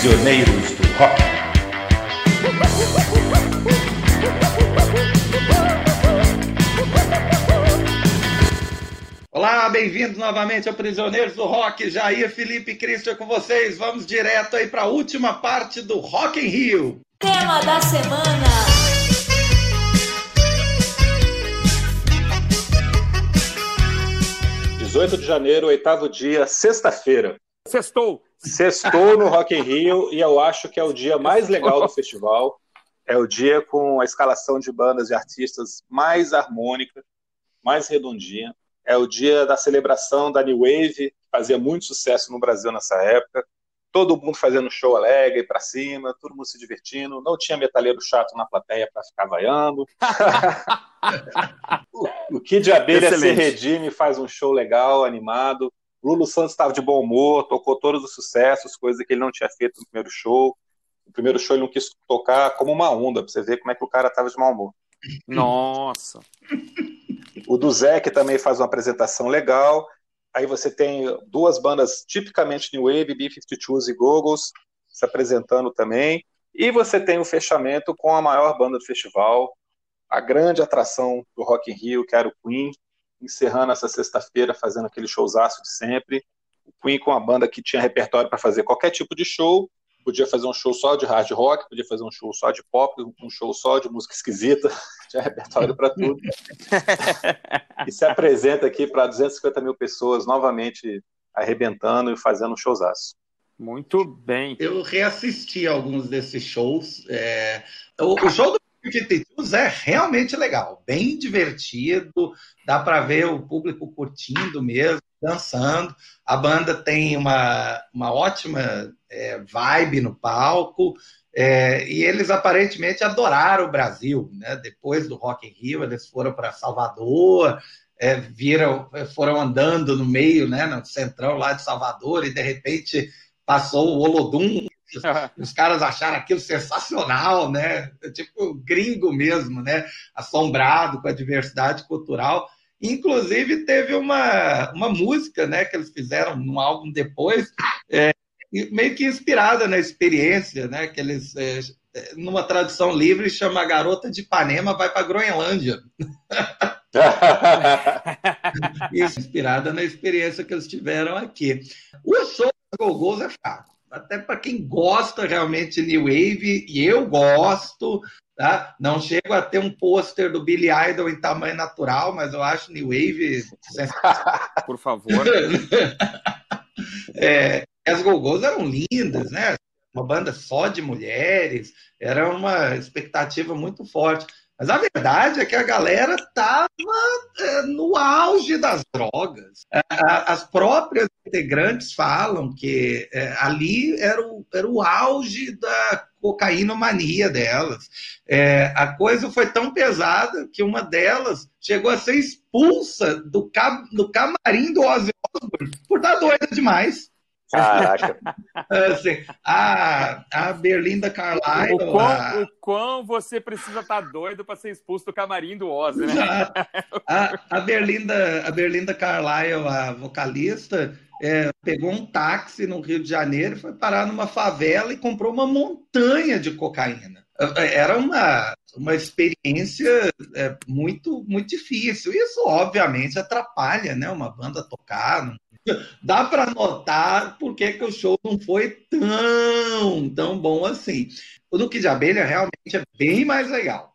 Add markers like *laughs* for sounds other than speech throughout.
Prisioneiros do Rock. Olá, bem-vindos novamente ao Prisioneiros do Rock. Jair, Felipe e Cristian com vocês. Vamos direto aí para a última parte do Rock in Rio. Tema da semana. 18 de janeiro, oitavo dia, sexta-feira. Sextou. Sextou no Rock in Rio e eu acho que é o dia mais legal do festival. É o dia com a escalação de bandas e artistas mais harmônica, mais redondinha. É o dia da celebração da New Wave, que fazia muito sucesso no Brasil nessa época. Todo mundo fazendo show alegre para cima, todo mundo se divertindo. Não tinha metaleiro chato na plateia para ficar vaiando. *laughs* o Kid de Abelha se redime, faz um show legal, animado. Lulu Santos estava de bom humor, tocou todos os sucessos, coisa que ele não tinha feito no primeiro show. No primeiro show ele não quis tocar como uma onda, para você ver como é que o cara estava de mau humor. Nossa! O do Zé, que também faz uma apresentação legal. Aí você tem duas bandas tipicamente New Wave, B-52s e Goggles, se apresentando também. E você tem o fechamento com a maior banda do festival, a grande atração do Rock in Rio, que era o Queen, encerrando essa sexta-feira fazendo aquele showzaço de sempre. O Queen com a banda que tinha repertório para fazer qualquer tipo de show, podia fazer um show só de hard rock, podia fazer um show só de pop, um show só de música esquisita, *laughs* tinha repertório para tudo. e se apresenta aqui para 250 mil pessoas novamente arrebentando e fazendo um showzaço. Muito bem. Eu reassisti alguns desses shows. É... O, o, show do Fugitives é realmente legal, bem divertido, dá para ver o público curtindo mesmo, dançando. A banda tem uma, uma ótima é, vibe no palco, é, e eles aparentemente adoraram o Brasil. Né? Depois do Rock in Rio, eles foram para Salvador, é, viram, foram andando no meio, né, no centrão lá de Salvador, e de repente passou o Olodum *laughs* os caras acharam aquilo sensacional, né? Tipo gringo mesmo, né? Assombrado com a diversidade cultural. Inclusive teve uma, uma música, né? Que eles fizeram num álbum depois, é, meio que inspirada na experiência, né? Que eles é, numa tradução livre chama Garota de Ipanema vai para Groenlândia. *laughs* Isso, inspirada na experiência que eles tiveram aqui. O show dos Gogos é fraco até para quem gosta realmente de New Wave, e eu gosto, tá? Não chego a ter um pôster do Billy Idol em tamanho natural, mas eu acho New Wave. *laughs* Por favor. *laughs* é, as Gogos eram lindas, né? Uma banda só de mulheres, era uma expectativa muito forte. Mas a verdade é que a galera estava é, no auge das drogas. É, as próprias integrantes falam que é, ali era o, era o auge da cocaínomania delas. É, a coisa foi tão pesada que uma delas chegou a ser expulsa do, cam do camarim do Ozzy Osbourne por estar doida demais. Caraca. *laughs* assim, a, a Berlinda Carlisle. O quão, a... o quão você precisa estar tá doido para ser expulso do camarim do Ozzy, né? A, a, Berlinda, a Berlinda Carlisle, a vocalista, é, pegou um táxi no Rio de Janeiro, foi parar numa favela e comprou uma montanha de cocaína. Era uma, uma experiência é, muito, muito difícil. Isso, obviamente, atrapalha né, uma banda tocar, dá para notar por que, o show não foi tão, tão bom assim. O do Kid Abelha realmente é bem mais legal.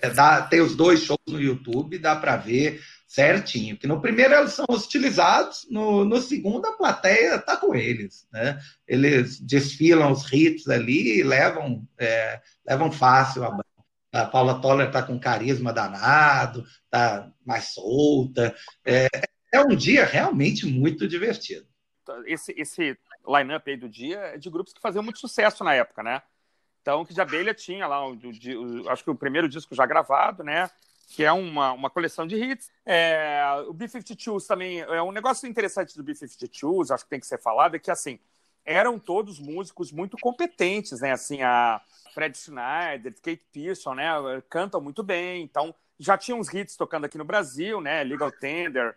É, dá, tem os dois shows no YouTube, dá para ver certinho. Que no primeiro eles são hostilizados, no, no segundo a plateia tá com eles, né? Eles desfilam os hits ali e levam, é, levam fácil a banda. A Paula Toller tá com carisma danado, tá mais solta. É, é um dia realmente muito divertido. Esse, esse line-up aí do dia é de grupos que faziam muito sucesso na época, né? Então, que de abelha tinha lá, o, o, acho que o primeiro disco já gravado, né? Que é uma, uma coleção de hits. É, o B-52s também é um negócio interessante do B-52s, acho que tem que ser falado, é que assim eram todos músicos muito competentes, né? Assim, a Fred Schneider, Kate Pearson, né? Cantam muito bem, então já tinha uns hits tocando aqui no Brasil, né? Legal Tender,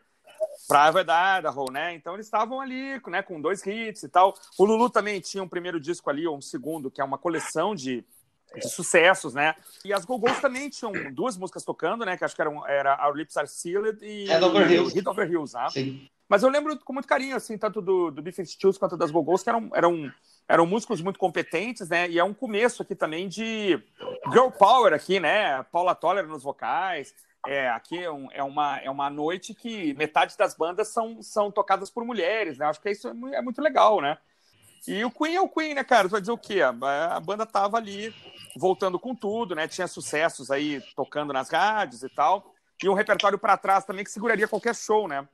Private Idaho, né? Então eles estavam ali, né, com dois hits e tal. O Lulu também tinha um primeiro disco ali, ou um segundo, que é uma coleção de, de sucessos, né? E as Go-Go's também tinham duas músicas tocando, né? Que acho que eram era Our Lips Are Sealed e Head Over Heels. Head Over Heels, né? Sim. Mas eu lembro com muito carinho, assim, tanto do, do B-52s quanto das Go-Go's, que eram, eram, eram músicos muito competentes, né? E é um começo aqui também de girl power aqui, né? Paula Toller nos vocais. É, aqui é, um- é uma, é uma noite que metade das bandas são, são tocadas por mulheres, né? Acho que isso é é muito legal, né? E o Queen é o Queen, né, cara? Tu vai dizer o quê? A a banda tava ali voltando com tudo, né? Tinha sucessos aí tocando nas rádios e tal. E um repertório para trás também que seguraria qualquer show, né?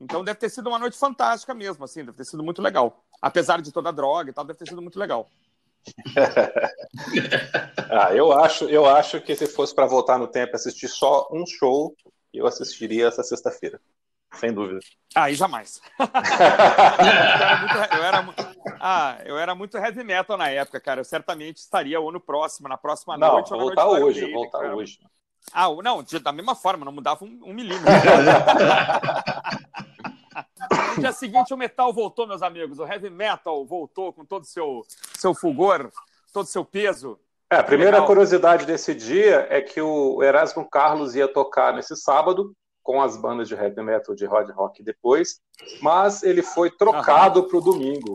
Então deve ter sido uma noite fantástica mesmo, assim, deve ter sido muito legal. Apesar de toda a droga e tal, deve ter sido muito legal. *laughs* Ah, eu acho, eu acho que se fosse para voltar no tempo e assistir só um show, eu assistiria essa sexta-feira. Sem dúvida. Aí jamais. eu era muito, eu era mu- ah, eu era muito heavy metal na época, cara. Eu certamente estaria ou no próximo, na próxima Não, noite na voltar noite hoje, Maiden, voltar cara. hoje. Ah, não, da mesma forma, não mudava um, um milímetro. *laughs* no dia seguinte, o metal voltou, meus amigos. O heavy metal voltou com todo o seu, seu fulgor, todo o seu peso. É, a primeira curiosidade desse dia é que o Erasmo Carlos ia tocar nesse sábado com as bandas de heavy metal de hard rock depois, mas ele foi trocado para o domingo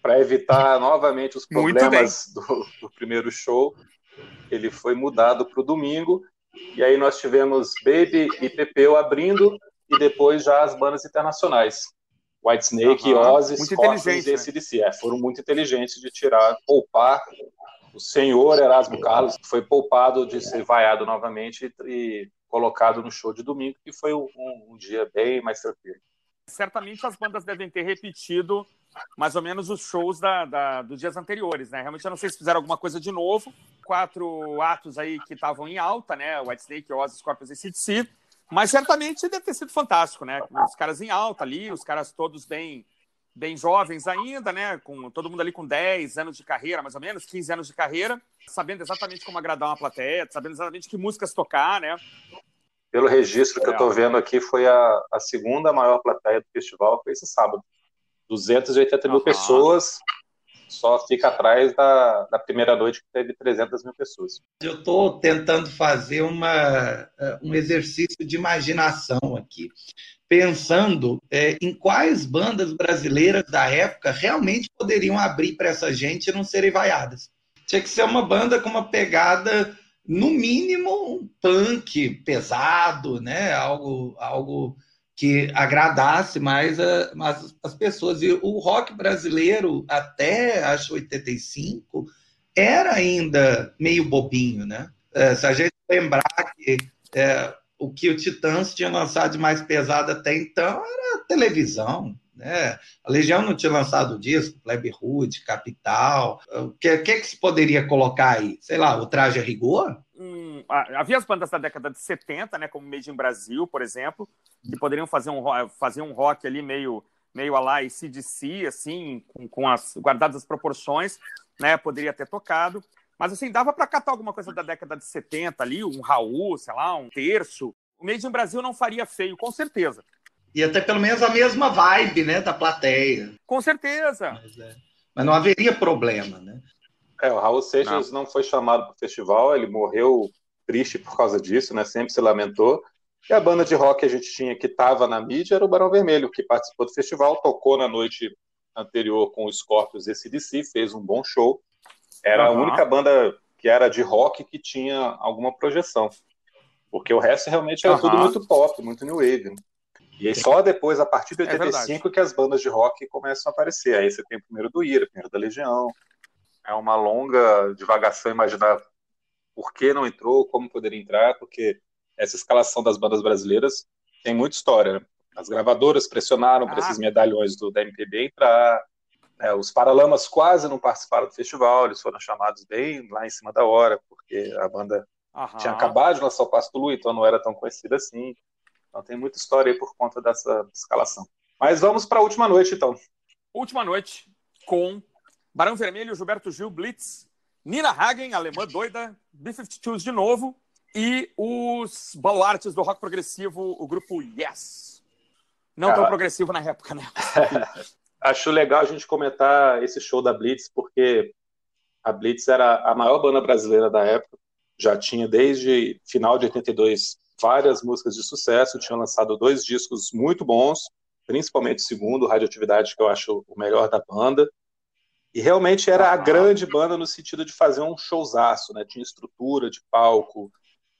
para evitar novamente os problemas do, do primeiro show. Ele foi mudado para o domingo e aí nós tivemos Baby e Pepeu abrindo e depois já as bandas internacionais. Whitesnake, Aham. Ozzy, Scorpions e né? AC/DC. É, foram muito inteligentes de tirar, poupar o senhor Erasmo Carlos foi poupado de ser vaiado novamente e colocado no show de domingo, que foi um, um dia bem mais tranquilo. Certamente as bandas devem ter repetido mais ou menos os shows da, da- dos dias anteriores, né? Realmente eu não sei se fizeram alguma coisa de novo. Quatro atos aí que estavam em alta, né? Whitesnake, Ozzy, Scorpions e CDC. Mas certamente deve ter sido fantástico, né? Os caras em alta ali, os caras todos bem bem jovens ainda, né? Com todo mundo ali com 10 anos de carreira, mais ou menos, 15 anos de carreira, sabendo exatamente como agradar uma plateia, sabendo exatamente que músicas tocar, né? Pelo registro que eu estou vendo aqui, foi a, a segunda maior plateia do festival, foi esse sábado. 280 mil Aham. pessoas, só fica atrás da, da primeira noite que teve 300 mil pessoas. Eu estou tentando fazer uma, eh, um exercício de imaginação aqui, pensando eh, em quais bandas brasileiras da época realmente poderiam abrir para essa gente e não serem vaiadas. Tinha que ser uma banda com uma pegada, no mínimo, um punk pesado, né? algo, algo que agradasse mais a- mais as pessoas. E o rock brasileiro, até acho 85, era ainda meio bobinho, né? É, se a gente lembrar que é, o que o Titãs tinha lançado de mais pesado até então era televisão, né? A Legião não tinha lançado disco, Plebe Rude, Capital. O que, que, que se poderia colocar aí? Sei lá, o Traje a Rigor? Um, havia as bandas da década de 70, né, como Made in Brasil, por exemplo, que poderiam fazer um, fazer um rock ali meio, meio a lá CDC, assim, com, com as guardadas as proporções, né, poderia ter tocado. Mas, assim, dava para catar alguma coisa da década de 70 ali, um Raul, sei lá, um terço. O Made in Brasil não faria feio, com certeza. E até pelo menos a mesma vibe, né, da plateia. Com certeza. Mas, é, mas não haveria problema, né? É, o Raul Seixas não, foi chamado para o festival, ele morreu triste por causa disso, né? Sempre se lamentou. E a banda de rock que a gente tinha que estava na mídia era o Barão Vermelho, que participou do festival, tocou na noite anterior com os Scorpions e CDC, fez um bom show. Era Uhum. a única banda que era de rock que tinha alguma projeção. Porque o resto realmente era Uhum. tudo muito pop, muito new wave. E aí só depois, a partir de É verdade. 85, que as bandas de rock começam a aparecer. Aí você tem o primeiro do Ira, o primeiro da Legião. É uma longa divagação imaginar por que não entrou, como poderia entrar, porque essa escalação das bandas brasileiras tem muita história. né? As gravadoras pressionaram para Ah. esses medalhões do, da MPB entrar. né? Os Paralamas quase não participaram do festival, eles foram chamados bem lá em cima da hora, porque a banda Aham. tinha acabado de lançar o Passo do Lu, então não era tão conhecida assim. Então tem muita história aí por conta dessa escalação. Mas vamos para a última noite, então. Última noite com Barão Vermelho, Gilberto Gil, Blitz, Nina Hagen, alemã doida, B-52s de novo, e os baluartes do rock progressivo, o grupo Yes. Não tão ah, progressivo na época, né? *laughs* Acho legal a gente comentar esse show da Blitz, porque a Blitz era a maior banda brasileira da época, já tinha desde final de 82 várias músicas de sucesso, tinha lançado dois discos muito bons, principalmente o segundo, Radioatividade, que eu acho o melhor da banda. E realmente era a grande banda no sentido de fazer um showzaço, né? Tinha estrutura de palco,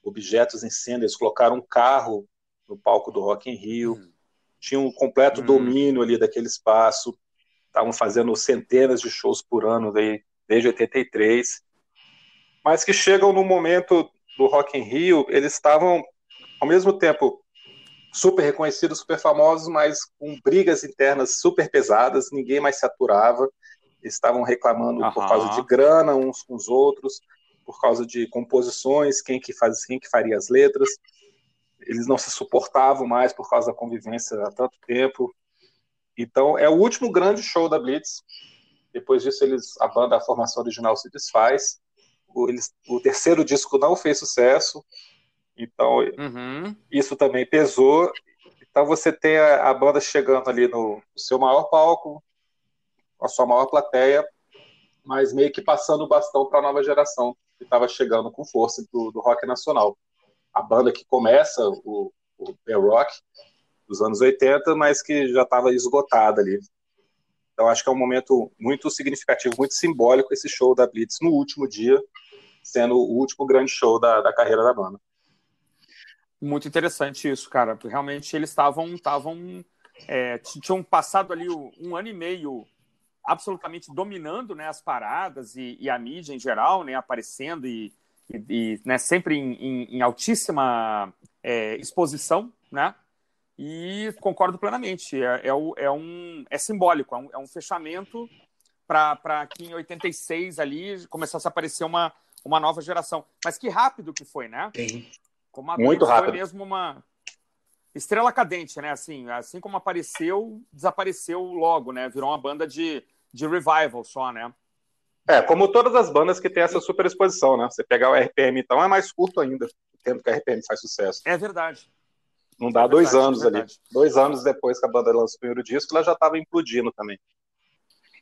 objetos em cena, eles colocaram um carro no palco do Rock in Rio, hum. tinha um completo hum. domínio ali daquele espaço, estavam fazendo centenas de shows por ano daí, desde 83, mas que chegam no momento do Rock in Rio, eles estavam ao mesmo tempo super reconhecidos, super famosos, mas com brigas internas super pesadas, ninguém mais se aturava, estavam reclamando uhum. por causa de grana uns com os outros, por causa de composições, quem que faz, quem que faria as letras. Eles não se suportavam mais por causa da convivência há tanto tempo. Então, é o último grande show da Blitz. Depois disso, eles a banda, a formação original se desfaz. O, eles, o terceiro disco não fez sucesso. Então, uhum. isso também pesou. Então, você tem a, a banda chegando ali no, no, seu maior palco, a sua maior plateia, mas meio que passando o bastão para a nova geração, que estava chegando com força do, do, rock nacional. A banda que começa o, o rock dos anos 80, mas que já estava esgotada ali. Então, acho que é um momento muito significativo, muito simbólico esse show da Blitz no último dia, sendo o último grande show da, da carreira da banda. Muito interessante isso, cara. Realmente eles estavam estavam é, tinham passado ali um ano e meio absolutamente dominando né, as paradas e, e a mídia em geral, né, aparecendo e, e, e né, sempre em, em, em altíssima é, exposição, né? E concordo plenamente. É, é, é, um, é simbólico, é um, é um fechamento para que em 86 ali começasse a aparecer uma, uma nova geração. Mas que rápido que foi, né? Sim. Como a Muito rápido. Foi mesmo uma estrela cadente, né? Assim, assim como apareceu, desapareceu logo, né? Virou uma banda de, de revival só, né? É, como todas as bandas que tem essa super exposição, né? Você pegar o RPM, então, é mais curto ainda, o tempo que a RPM faz sucesso. É verdade. Não dá é dois verdade, anos é ali. Dois anos depois que a banda lançou o primeiro disco, ela já estava implodindo também.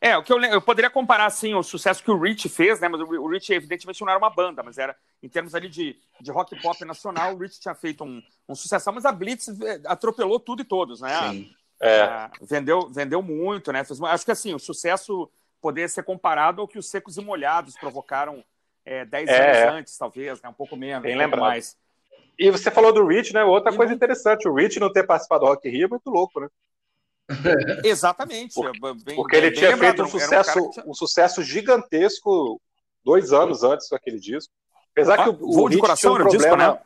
É, o que eu, eu poderia comparar, assim, o sucesso que o Rich fez, né? Mas o, Rich, evidentemente, não era uma banda, mas era, em termos ali de, de rock pop nacional, o Rich tinha feito um, um sucesso, mas a Blitz eh, atropelou tudo e todos, né? Sim. É. é. vendeu, vendeu muito, né? Acho que, assim, o sucesso poderia ser comparado ao que os Secos e Molhados provocaram é, dez é. anos antes, talvez, né? Um pouco menos, Bem um pouco mais. E você falou do Rich, né? Outra e coisa não... interessante, o Rich não ter participado do Rock in Rio é muito louco, né? *laughs* Exatamente. Bem, porque ele bem tinha feito um sucesso, um, tinha... um sucesso gigantesco dois anos antes daquele disco. Apesar ah, que o, o Voo de Coração um era problema, disco, né?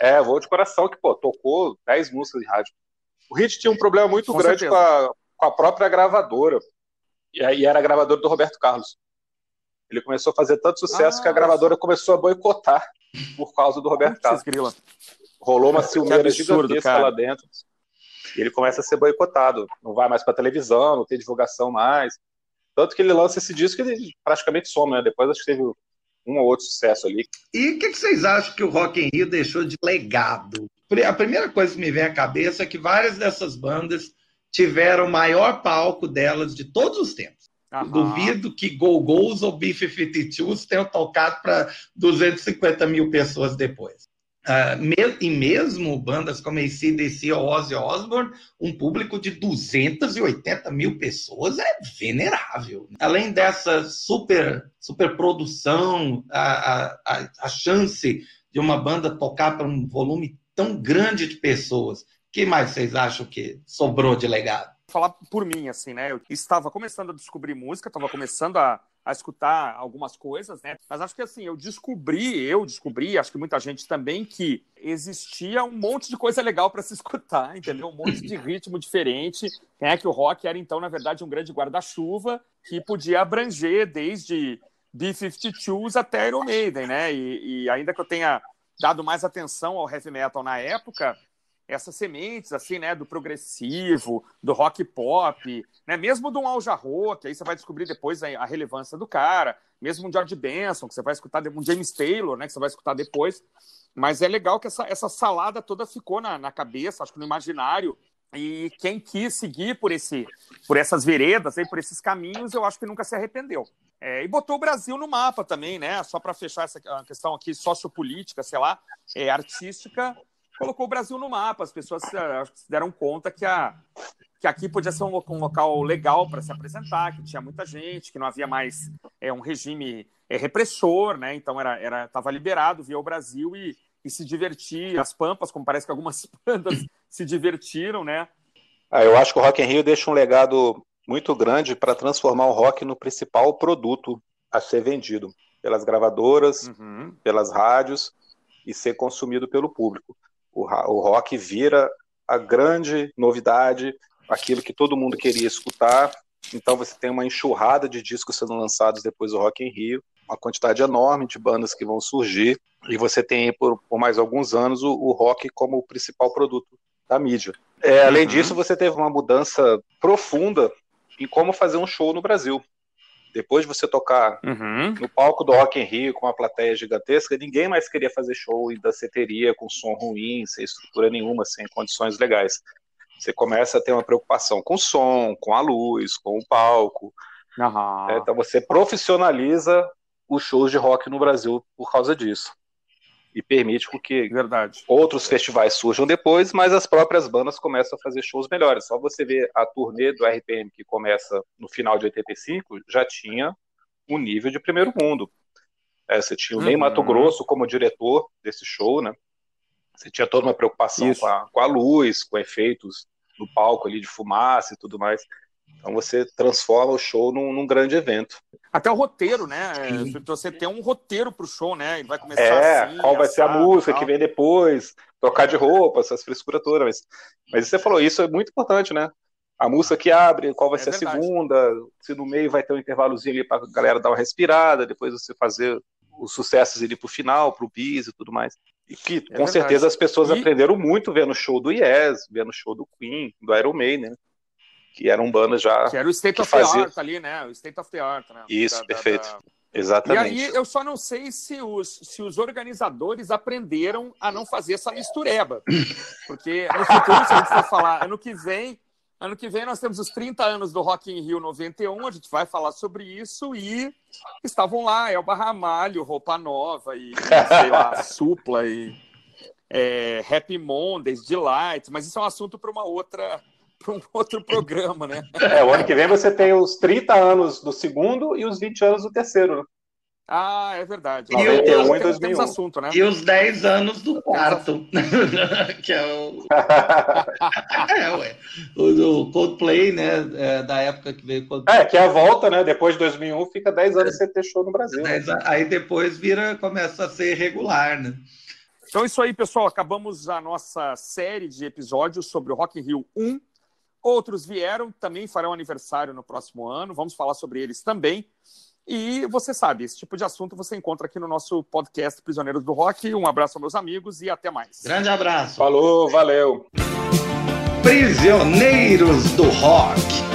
É, Voo de Coração, que pô, tocou 10 músicas de rádio. O Hit tinha um problema muito com grande com a, com a, própria gravadora. E aí era a gravadora do Roberto Carlos. Ele começou a fazer tanto sucesso ah, que a gravadora começou a boicotar por causa do Roberto Carlos. Grila. Rolou uma ciumeira gigantesca cara. lá dentro. E ele começa a ser boicotado. Não vai mais para televisão, não tem divulgação mais. Tanto que ele lança esse disco que ele praticamente some, né? Depois acho que teve um ou outro sucesso ali. E o que, que, vocês acham que o Rock in Rio deixou de legado? A primeira coisa que me vem à cabeça é que várias dessas bandas tiveram o maior palco delas de todos os tempos. Uhum. Duvido que Go-Go's ou B-52s tenham tocado para 250 mil pessoas depois. Uh, me, e mesmo bandas como ACDC ou Ozzy Osbourne, um público de 280 mil pessoas é venerável. Além dessa super, super produção, a, a, a chance de uma banda tocar para um volume tão grande de pessoas, o que mais vocês acham que sobrou de legado? Falar por mim, assim, né? Eu estava começando a descobrir música, estava começando a, a escutar algumas coisas, né? Mas acho que assim, eu descobri, eu descobri, acho que muita gente também, que existia um monte de coisa legal para se escutar, entendeu? Um monte de ritmo diferente, né? Que o rock era então, na verdade, um grande guarda-chuva que podia abranger desde B-52s até Iron Maiden, né? E, e ainda que eu tenha dado mais atenção ao heavy metal na época, essas sementes, assim, né, do progressivo, do rock pop, né, mesmo do Al Jarreau, que aí você vai descobrir depois a, relevância do cara, mesmo um George Benson, que você vai escutar, um James Taylor, né, que você vai escutar depois, mas é legal que essa, essa salada toda ficou na, na cabeça, acho que no imaginário E quem quis seguir por, esse, por essas veredas, aí, por esses caminhos, eu acho que nunca se arrependeu. É, e botou o Brasil no mapa também, né? Só para fechar essa questão aqui sociopolítica, sei lá, é, artística, colocou o Brasil no mapa. As pessoas é, se deram conta que, a, que aqui podia ser um, um local legal para se apresentar, que tinha muita gente, que não havia mais é, um regime é, repressor, né? Então era estava liberado via o Brasil e, e se divertir. As Pampas, como parece que algumas *laughs* bandas se divertiram, né? Ah, eu acho que o Rock in Rio deixa um legado muito grande para transformar o rock no principal produto a ser vendido pelas gravadoras, uhum. pelas rádios e ser consumido pelo público. O, o rock vira a grande novidade, aquilo que todo mundo queria escutar. Então você tem uma enxurrada de discos sendo lançados depois do Rock in Rio, uma quantidade enorme de bandas que vão surgir, e você tem por, por mais alguns anos o, o, rock como o principal produto da mídia. É, além uhum. disso, você teve uma mudança profunda em como fazer um show no Brasil. Depois de você tocar uhum. no palco do Rock in Rio com uma plateia gigantesca, ninguém mais queria fazer show em danceteria com som ruim, sem estrutura nenhuma, sem condições legais. Você começa a ter uma preocupação com o som, com a luz, com o palco. Uhum. Então você profissionaliza os shows de rock no Brasil por causa disso e permite que Verdade. outros festivais surjam depois, mas as próprias bandas começam a fazer shows melhores. Só você ver a turnê do RPM que começa no final de 85, já tinha um nível de primeiro mundo. É, você tinha o Ney uhum. Mato Grosso como diretor desse show, né? Você tinha toda uma preocupação com a, com a luz, com efeitos no palco ali de fumaça e tudo mais. Então você transforma o show num, num grande evento. Até o roteiro, né? Sim. Você tem um roteiro para o show, né? Ele vai começar é, assim, qual vai ser a música que vem depois, trocar de roupa, essas frescuras todas. Mas, mas você falou, isso é muito importante, né? A música que abre, qual vai é ser verdade. a segunda, se no meio vai ter um intervalozinho ali para a galera dar uma respirada, depois você fazer os sucessos ali pro final, pro bis e tudo mais. E que, é com verdade. certeza, as pessoas e... aprenderam muito vendo o show do Yes, vendo o show do Queen, do Iron Maiden, né? Que eram bandas já. Que era o State of fazia... the Art ali, né? O State of the Art, né? Isso, da, perfeito. Da, da... Exatamente. E aí eu só não sei se os, se os organizadores aprenderam a não fazer essa mistureba. Porque no futuro, se a gente for falar, ano que vem, ano que vem nós temos os 30 anos do Rock in Rio 91, a gente vai falar sobre isso e estavam lá Elba Ramalho, Roupa Nova e, sei lá, *laughs* Supla e é, Happy Mondays, Delight, mas isso é um assunto para uma outra para um outro programa, né? *laughs* É, o ano que vem você tem os 30 anos do segundo e os 20 anos do terceiro, né? Ah, é verdade. E, 91 e 2001. Assunto, né? e os 10 anos do quarto, *laughs* que é o... *laughs* é, ué. O, Coldplay, né, é, da época que veio Coldplay. É, que é a volta, né, depois de 2001 fica 10 anos sem ter show no Brasil. Né? Aí depois vira, começa a ser regular, né? Então é isso aí, pessoal, acabamos a nossa série de episódios sobre o Rock in Rio 1, Outros vieram, também farão aniversário no próximo ano, vamos falar sobre eles também. E você sabe, esse tipo de assunto você encontra aqui no nosso podcast Prisioneiros do Rock. Um abraço aos meus amigos e até mais. Grande abraço. Falou, valeu. Prisioneiros do Rock.